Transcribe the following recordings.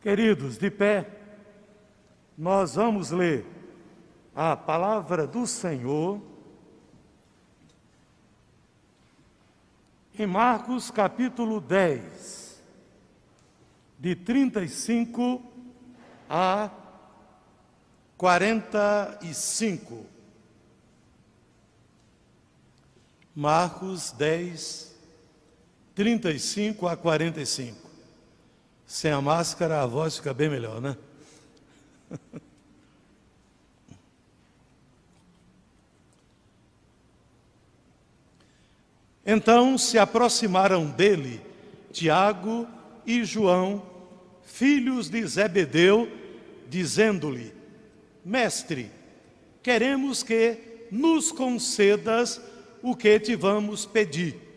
Queridos, de pé, nós vamos ler a palavra do Senhor em Marcos capítulo 10, de 35 a 45. Marcos 10, 35 a 45. Sem a máscara a voz fica bem melhor, né? Então se aproximaram dele Tiago e João, filhos de Zebedeu, dizendo-lhe: Mestre, queremos que nos concedas o que te vamos pedir.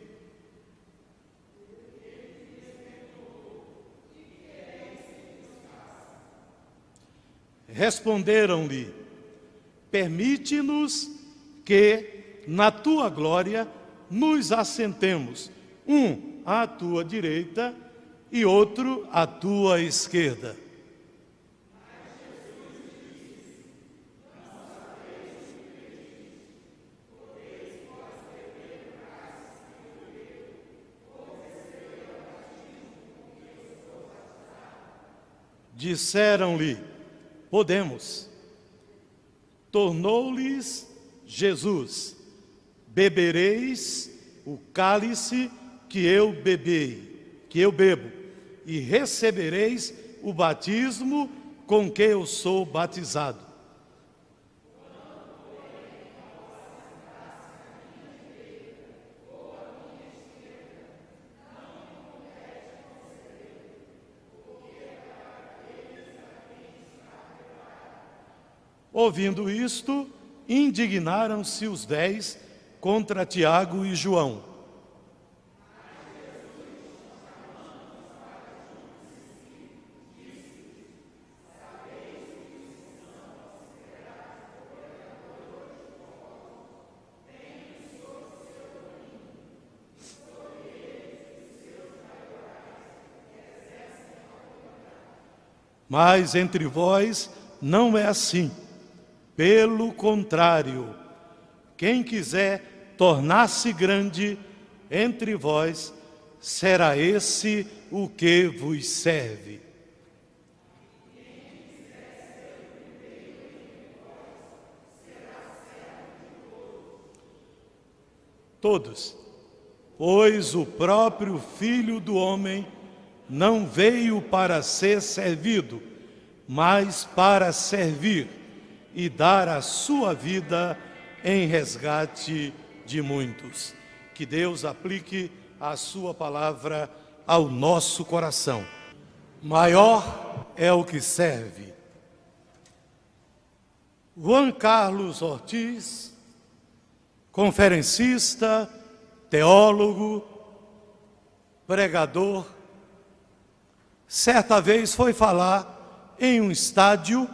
Responderam-lhe: Permite-nos que, na tua glória, nos assentemos, um à tua direita e outro à tua esquerda. Disseram-lhe: Podemos. Tornou-lhes Jesus: Bebereis o cálice que eu bebei, que eu bebo, e recebereis o batismo com que eu sou batizado. Ouvindo isto, indignaram-se os dez contra Tiago e João. Mas entre vós não é assim. Pelo contrário, quem quiser tornar-se grande entre vós, será esse o que vos serve. Todos, pois o próprio Filho do Homem não veio para ser servido, mas para servir e dar a sua vida em resgate de muitos. Que Deus aplique a sua palavra ao nosso coração. Maior é o que serve. Juan Carlos Ortiz, conferencista, teólogo, pregador, certa vez foi falar em um estádio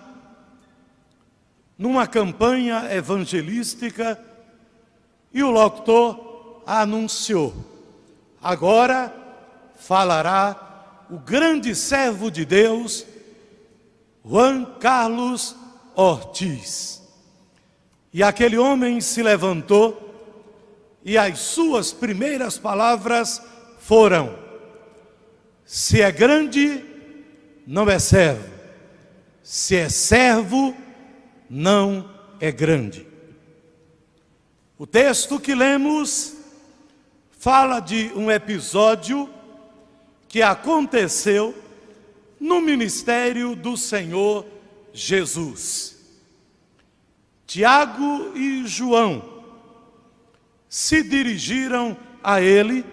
numa campanha evangelística e o locutor anunciou: agora falará o grande servo de Deus, Juan Carlos Ortiz. E aquele homem se levantou e as suas primeiras palavras foram: se é grande, não é servo, se é servo, não é grande. O texto que lemos fala de um episódio que aconteceu no ministério do Senhor Jesus. Tiago e João se dirigiram a ele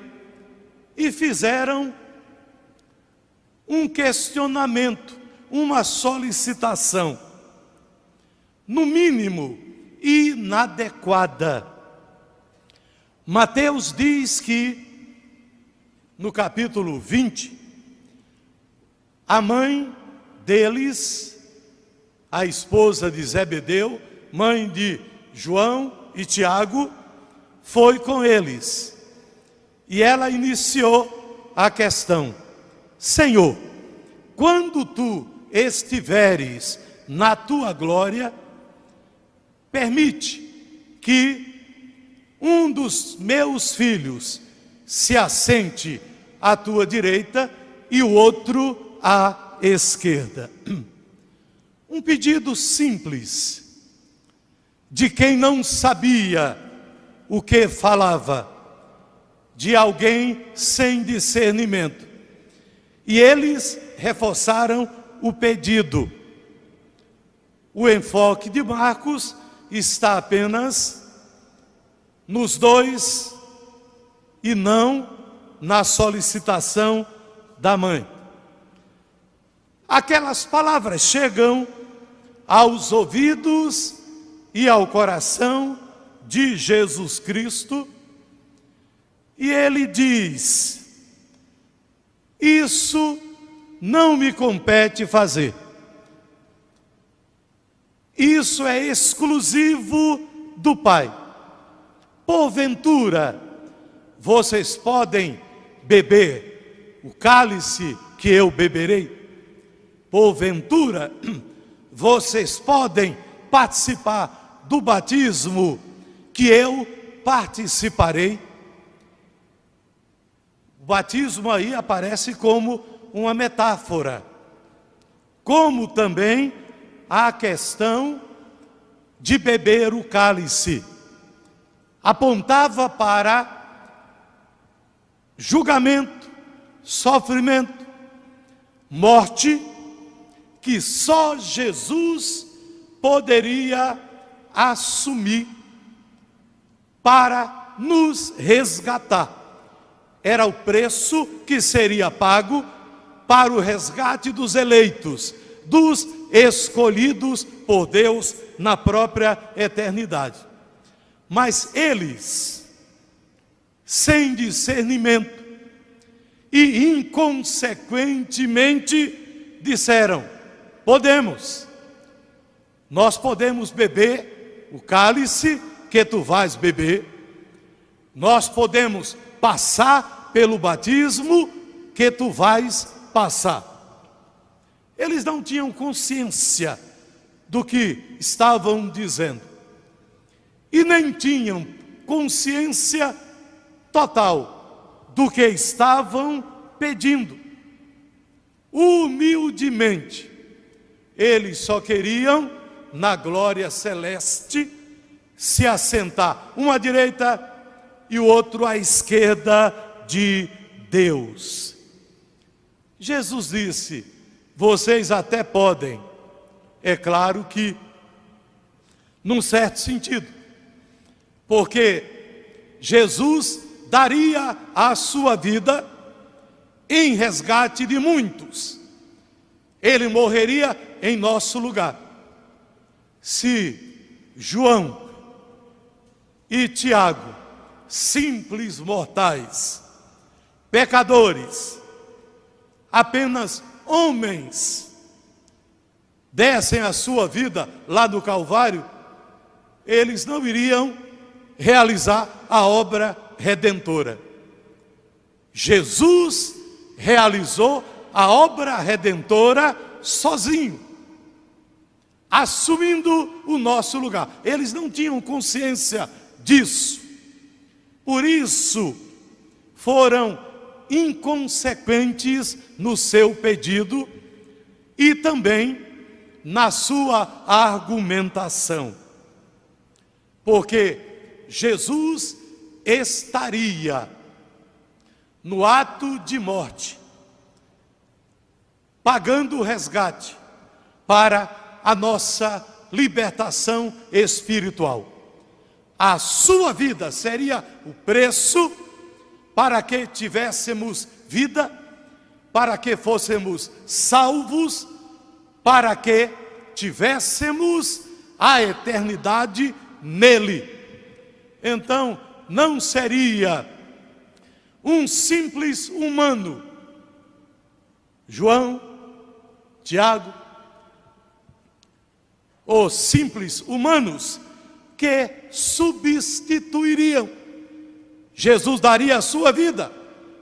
e fizeram um questionamento, uma solicitação no mínimo, inadequada. Mateus diz que, no capítulo 20, a mãe deles, a esposa de Zebedeu, mãe de João e Tiago, foi com eles. E ela iniciou a questão: Senhor, quando tu estiveres na tua glória, permite que um dos meus filhos se assente à tua direita e o outro à esquerda. Um pedido simples de quem não sabia o que falava, de alguém sem discernimento. E eles reforçaram o pedido. O enfoque de Marcos está apenas nos dois e não na solicitação da mãe. Aquelas palavras chegam aos ouvidos e ao coração de Jesus Cristo e ele diz: Isso não me compete fazer. Isso é exclusivo do Pai. Porventura, vocês podem beber o cálice que eu beberei? Porventura, vocês podem participar do batismo que eu participarei? O batismo aí aparece como uma metáfora, como também a questão de beber o cálice. Apontava para julgamento, sofrimento, morte, que só Jesus poderia assumir para nos resgatar era o preço que seria pago para o resgate dos eleitos, dos escolhidos por Deus na própria eternidade. Mas eles, sem discernimento e inconsequentemente, disseram: podemos, nós podemos beber o cálice que tu vais beber, nós podemos passar pelo batismo que tu vais passar. Eles não tinham consciência do que estavam dizendo e nem tinham consciência total do que estavam pedindo. Humildemente, eles só queriam, na glória celeste, se assentar, uma à direita e o outro à esquerda de Deus. Jesus disse: Vocês até podem, é claro que, num certo sentido, porque Jesus daria a sua vida em resgate de muitos, ele morreria em nosso lugar. Se João e Tiago simples mortais, pecadores, apenas homens, dessem a sua vida lá no Calvário, eles não iriam realizar a obra redentora. Jesus realizou a obra redentora sozinho, assumindo o nosso lugar. Eles não tinham consciência disso. Por isso, foram inconsequentes no seu pedido e também na sua argumentação. Porque Jesus estaria no ato de morte, pagando o resgate para a nossa libertação espiritual a sua vida seria o preço para que tivéssemos vida, para que fôssemos salvos, para que tivéssemos a eternidade nele. Então, não seria um simples humano, João, Tiago, ou simples humanos que substituiriam. Jesus daria a sua vida,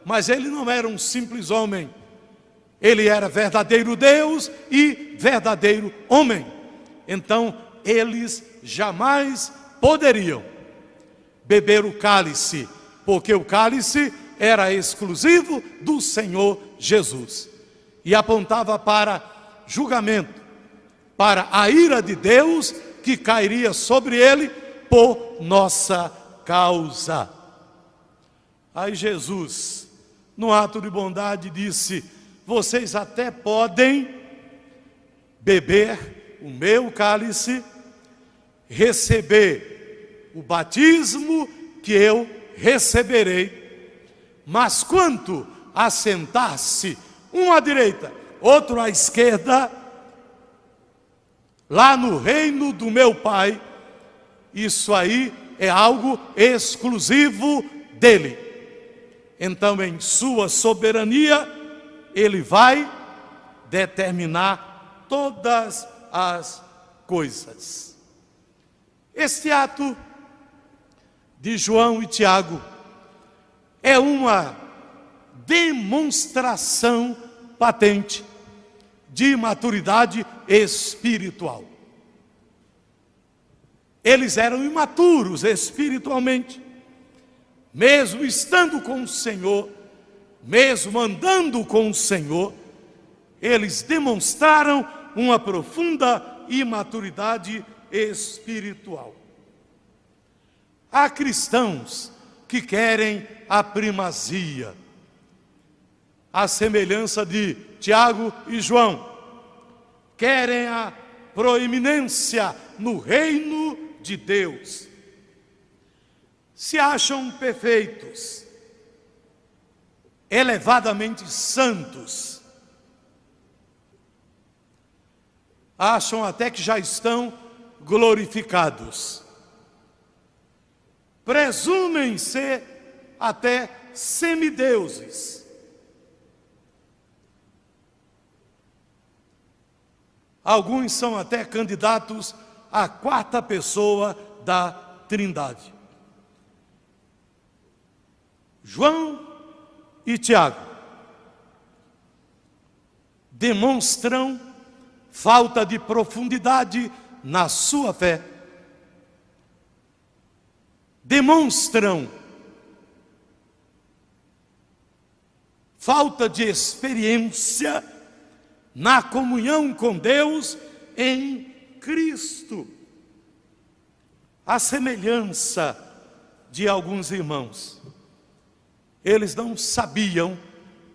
mas ele não era um simples homem, Ele era verdadeiro Deus e verdadeiro homem. Então, eles jamais poderiam beber o cálice, porque o cálice era exclusivo do Senhor Jesus e apontava para julgamento, para a ira de Deus que cairia sobre ele por nossa causa. Aí Jesus, no ato de bondade, disse: Vocês até podem beber o meu cálice, receber o batismo que eu receberei, mas quanto a sentar-se, um à direita, outro à esquerda, lá no reino do meu Pai, isso aí é algo exclusivo dele. Então, em sua soberania, ele vai determinar todas as coisas. Este ato de João e Tiago é uma demonstração patente de maturidade espiritual. Eles eram imaturos espiritualmente, mesmo estando com o Senhor, mesmo andando com o Senhor, eles demonstraram uma profunda imaturidade espiritual. Há cristãos que querem a primazia, a semelhança de Tiago e João, querem a proeminência no reino de Deus. Se acham perfeitos, elevadamente santos, acham até que já estão glorificados. Presumem ser até semideuses. Alguns são até candidatos à quarta pessoa da Trindade. João e Tiago demonstram falta de profundidade na sua fé. Demonstram falta de experiência na comunhão com Deus em Cristo. A semelhança de alguns irmãos, eles não sabiam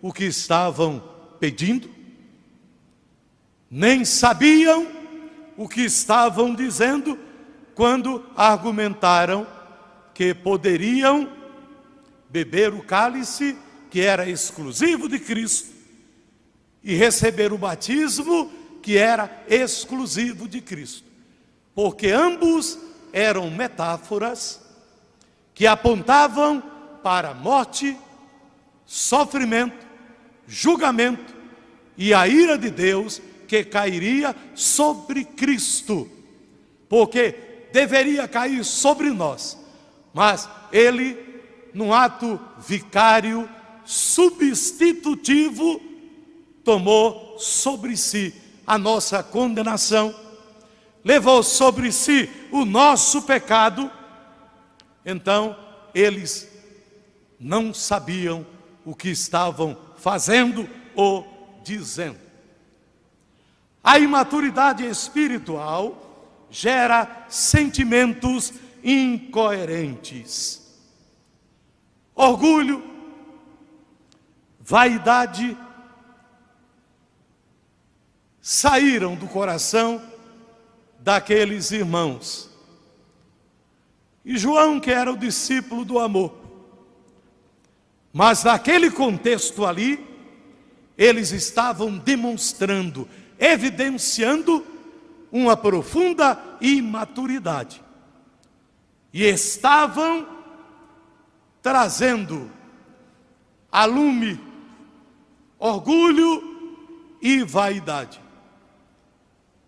o que estavam pedindo, nem sabiam o que estavam dizendo quando argumentaram que poderiam beber o cálice que era exclusivo de Cristo e receber o batismo que era exclusivo de Cristo. Porque ambos eram metáforas que apontavam para morte, sofrimento, julgamento e a ira de Deus que cairia sobre Cristo. Porque deveria cair sobre nós, mas ele, num ato vicário, substitutivo, tomou sobre si a nossa condenação, levou sobre si o nosso pecado, então eles não sabiam o que estavam fazendo ou dizendo. A imaturidade espiritual gera sentimentos incoerentes. Orgulho, vaidade, saíram do coração daqueles irmãos. E João, que era o discípulo do amor, mas naquele contexto ali, eles estavam demonstrando, evidenciando uma profunda imaturidade. E estavam trazendo a lume orgulho e vaidade.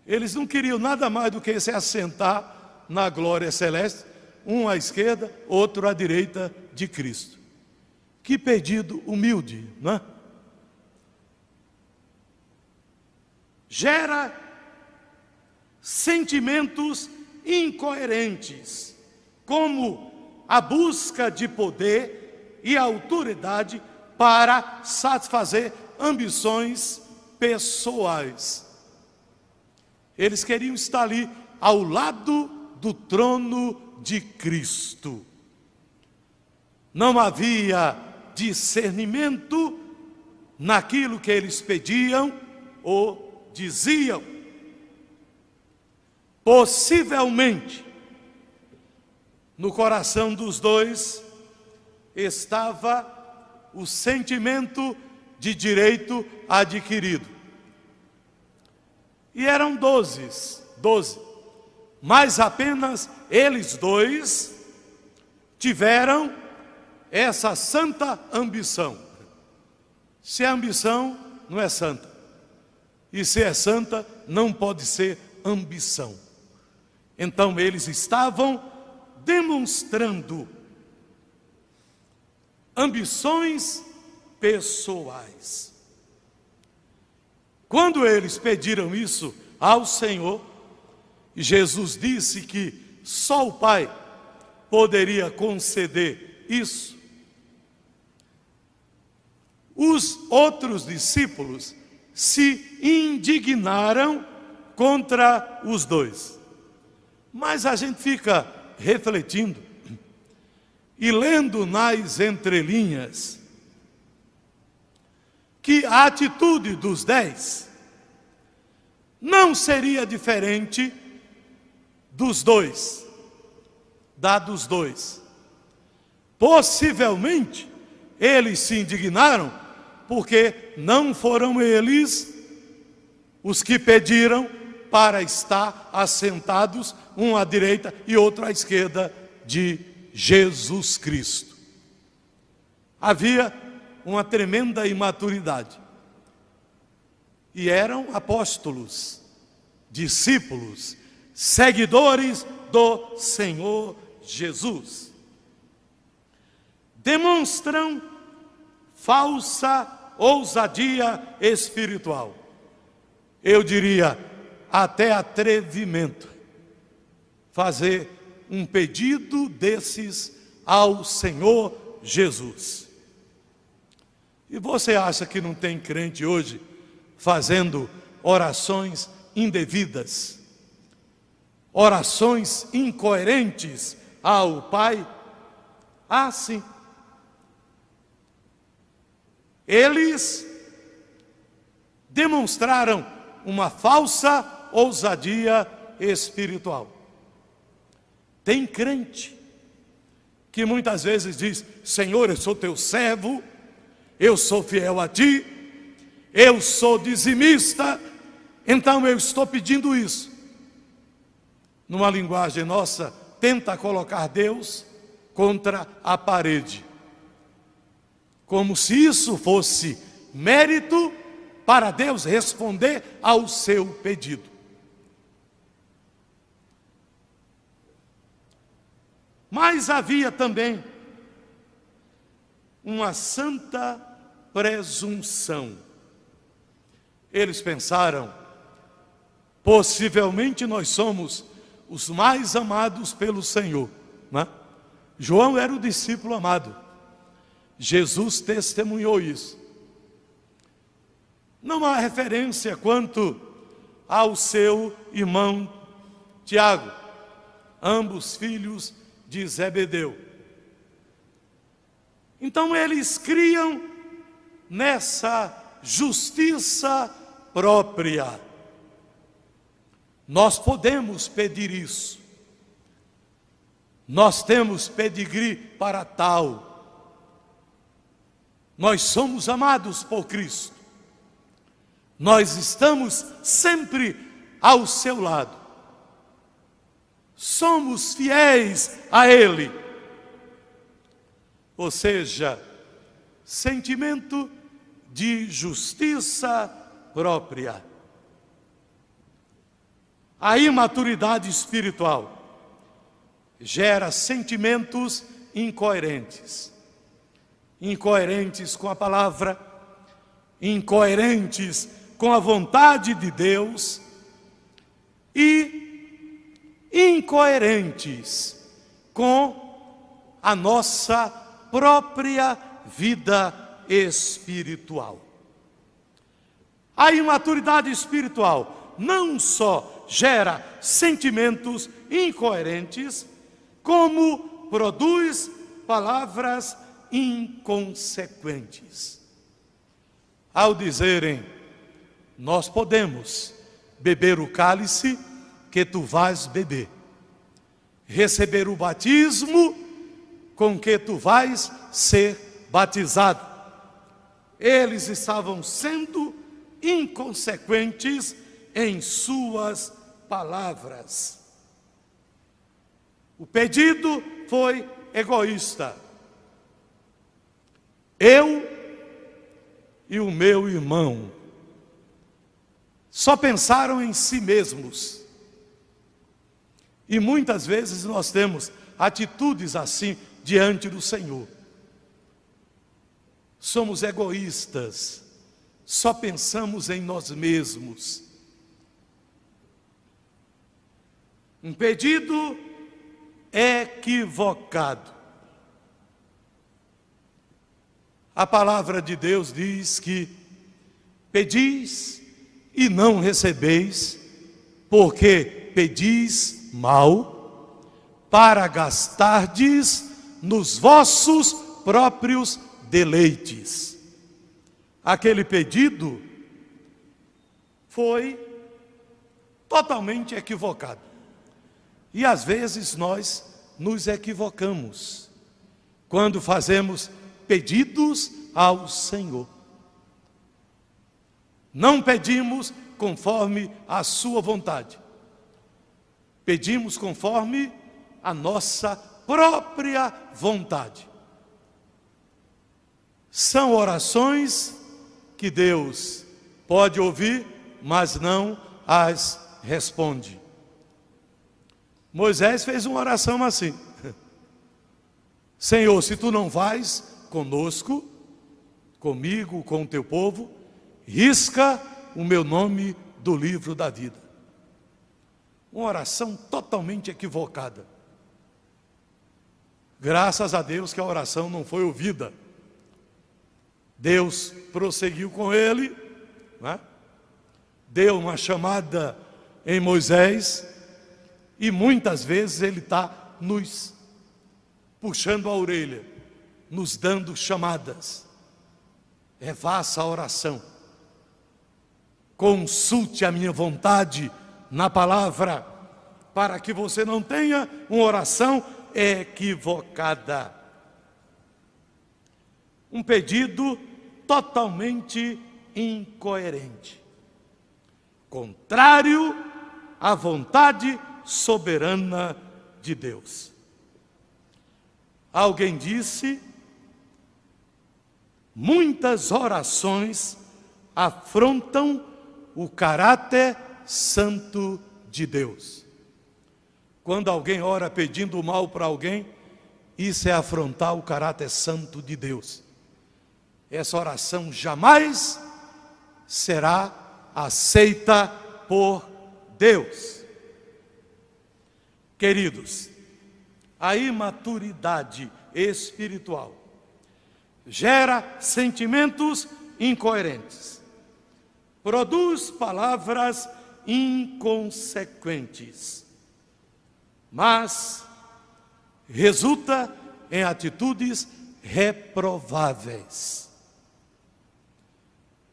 Eles não queriam nada mais do que se assentar na glória celeste, um à esquerda, outro à direita de Cristo. Que pedido humilde, não é? gera sentimentos incoerentes, como a busca de poder e autoridade para satisfazer ambições pessoais. Eles queriam estar ali ao lado do trono de Cristo. Não havia discernimento naquilo que eles pediam ou diziam. Possivelmente, no coração dos dois estava o sentimento de direito adquirido. E eram doze, doze, mas apenas eles dois tiveram essa santa ambição. Se é ambição, não é santa. E se é santa, não pode ser ambição. Então eles estavam demonstrando ambições pessoais. Quando eles pediram isso ao Senhor, Jesus disse que só o Pai poderia conceder isso. Os outros discípulos se indignaram contra os dois. Mas a gente fica refletindo e lendo nas entrelinhas que a atitude dos dez não seria diferente dos dois, da dos dois. Possivelmente, eles se indignaram porque não foram eles os que pediram para estar assentados, um à direita e outro à esquerda de Jesus Cristo. Havia uma tremenda imaturidade. E eram apóstolos, discípulos, seguidores do Senhor Jesus. Demonstram falsa ousadia espiritual. Eu diria até atrevimento. Fazer um pedido desses ao Senhor Jesus. E você acha que não tem crente hoje fazendo orações indevidas, orações incoerentes ao Pai? Ah, sim. Eles demonstraram uma falsa ousadia espiritual. Tem crente que muitas vezes diz: Senhor, eu sou teu servo, eu sou fiel a ti, eu sou dizimista, então eu estou pedindo isso. Numa linguagem nossa, tenta colocar Deus contra a parede como se isso fosse mérito para Deus responder ao seu pedido. Mas havia também uma santa presunção. Eles pensaram, possivelmente nós somos os mais amados pelo Senhor. Né? João era o discípulo amado. Jesus testemunhou isso. Não há referência quanto ao seu irmão Tiago, ambos filhos de Zebedeu. Então eles criam nessa justiça própria. Nós podemos pedir isso. Nós temos pedigree para tal. Nós somos amados por Cristo. Nós estamos sempre ao seu lado. Somos fiéis a Ele. Ou seja, sentimento de justiça própria. A imaturidade espiritual gera sentimentos incoerentes incoerentes com a palavra, incoerentes com a vontade de Deus e incoerentes com a nossa própria vida espiritual. A imaturidade espiritual não só gera sentimentos incoerentes, como produz palavras inconsequentes. Ao dizerem, nós podemos beber o cálice que tu vais beber, receber o batismo com que tu vais ser batizado. Eles estavam sendo inconsequentes em suas palavras. O pedido foi egoísta. Eu e o meu irmão só pensaram em si mesmos. E muitas vezes nós temos atitudes assim diante do Senhor. Somos egoístas, só pensamos em nós mesmos. Um pedido equivocado. A palavra de Deus diz que pedis e não recebeis, porque pedis mal, para gastardes nos vossos próprios deleites. Aquele pedido foi totalmente equivocado. E às vezes nós nos equivocamos quando fazemos pedidos ao Senhor. Não pedimos conforme a Sua vontade, pedimos conforme a nossa própria vontade. São orações que Deus pode ouvir, mas não as responde. Moisés fez uma oração assim: Senhor, se tu não vais conosco, comigo, com o teu povo, risca o meu nome do livro da vida. Uma oração totalmente equivocada. Graças a Deus que a oração não foi ouvida. Deus prosseguiu com ele, né? deu uma chamada em Moisés, e muitas vezes Ele está nos puxando a orelha, nos dando chamadas. Refaça a oração. Consulte a minha vontade na palavra, para que você não tenha uma oração equivocada. Um pedido totalmente incoerente, contrário à vontade soberana de Deus. Alguém disse: muitas orações afrontam o caráter santo de Deus. Quando alguém ora pedindo mal para alguém, isso é afrontar o caráter santo de Deus. Essa oração jamais será aceita por Deus. Queridos, a imaturidade espiritual gera sentimentos incoerentes, produz palavras inconsequentes, mas resulta em atitudes reprováveis.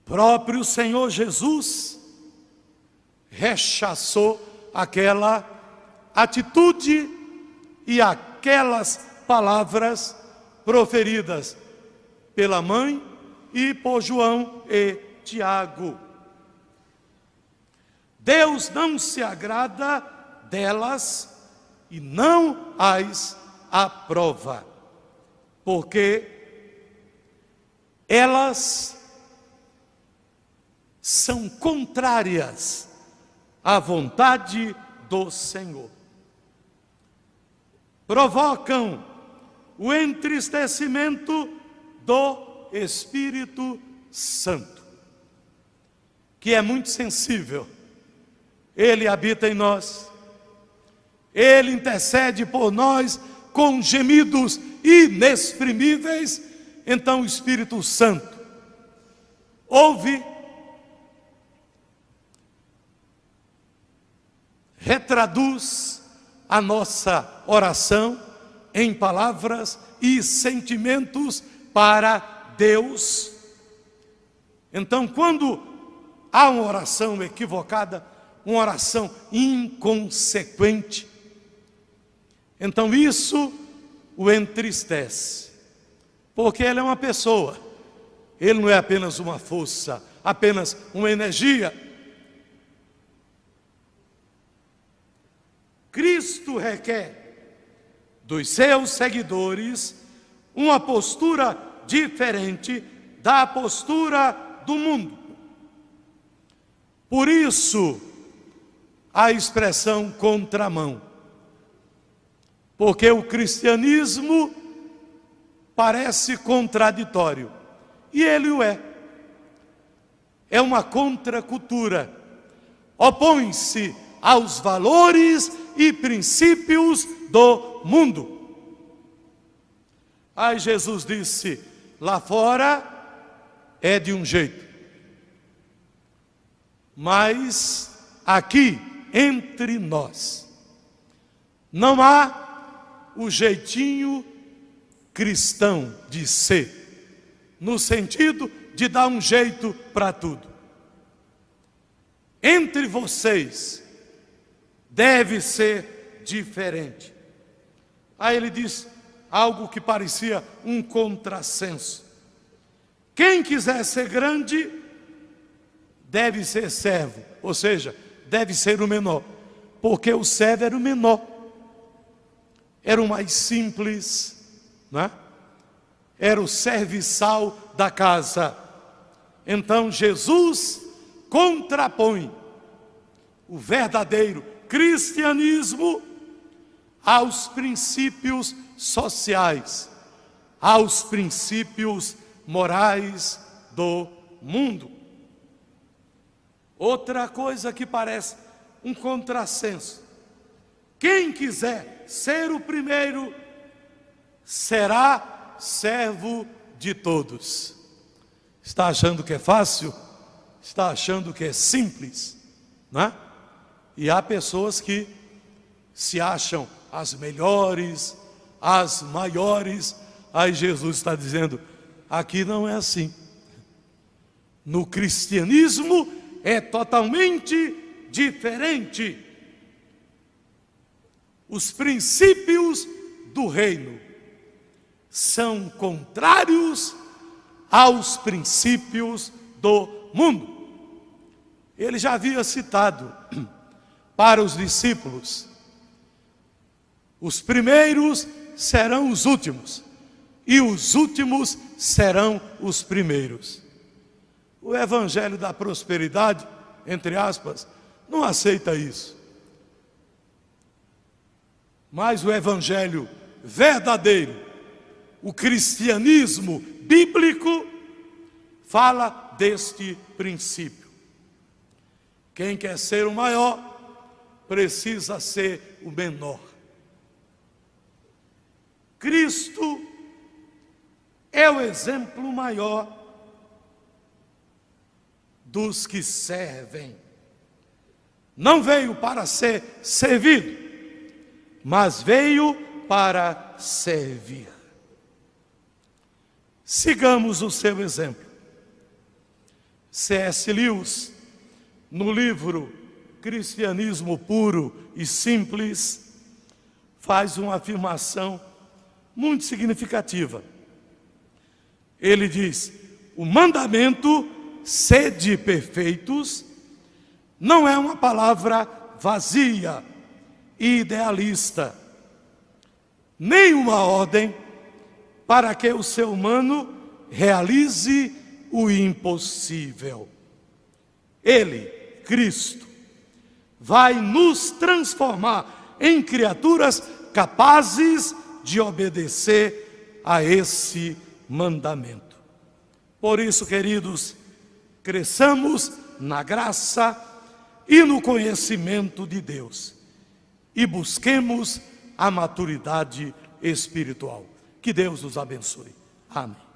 Próprio Senhor Jesus rechaçou aquela atitude e aquelas palavras proferidas pela mãe e por João e Tiago. Deus não se agrada delas e não as aprova, porque elas são contrárias à vontade do Senhor provocam o entristecimento do Espírito Santo, que é muito sensível. Ele habita em nós. Ele intercede por nós com gemidos inexprimíveis. Então o Espírito Santo ouve, retraduz a nossa oração em palavras e sentimentos para Deus. Então, quando há uma oração equivocada, uma oração inconsequente, então isso o entristece, porque ele é uma pessoa, ele não é apenas uma força, apenas uma energia. Cristo requer dos seus seguidores uma postura diferente da postura do mundo. Por isso, a expressão contramão. Porque o cristianismo parece contraditório, e ele o é. É uma contracultura. Opõe-se aos valores e princípios do mundo. Aí Jesus disse: lá fora é de um jeito, mas aqui entre nós não há o jeitinho cristão de ser, no sentido de dar um jeito para tudo. Entre vocês deve ser diferente. Aí ele diz algo que parecia um contrassenso. Quem quiser ser grande, deve ser servo, ou seja, deve ser o menor, porque o servo era o menor, era o mais simples, não é? era o serviçal da casa. Então Jesus contrapõe o verdadeiro cristianismo aos princípios sociais, aos princípios morais do mundo. Outra coisa que parece um contrassenso: quem quiser ser o primeiro será servo de todos. Está achando que é fácil? Está achando que é simples? Não é? E há pessoas que se acham as melhores, as maiores. Aí Jesus está dizendo: aqui não é assim. No cristianismo é totalmente diferente. Os princípios do reino são contrários aos princípios do mundo. Ele já havia citado para os discípulos os primeiros serão os últimos, e os últimos serão os primeiros. O evangelho da prosperidade, entre aspas, não aceita isso. Mas o evangelho verdadeiro, o cristianismo bíblico, fala deste princípio. Quem quer ser o maior, precisa ser o menor. Cristo é o exemplo maior dos que servem. Não veio para ser servido, mas veio para servir. Sigamos o seu exemplo. C.S. Lewis, no livro Cristianismo Puro e Simples, faz uma afirmação muito significativa. Ele diz: o mandamento sede perfeitos não é uma palavra vazia e idealista, nem uma ordem para que o ser humano realize o impossível. Ele, Cristo, vai nos transformar em criaturas capazes de de obedecer a esse mandamento. Por isso, queridos, cresçamos na graça e no conhecimento de Deus. E busquemos a maturidade espiritual. Que Deus os abençoe. Amém.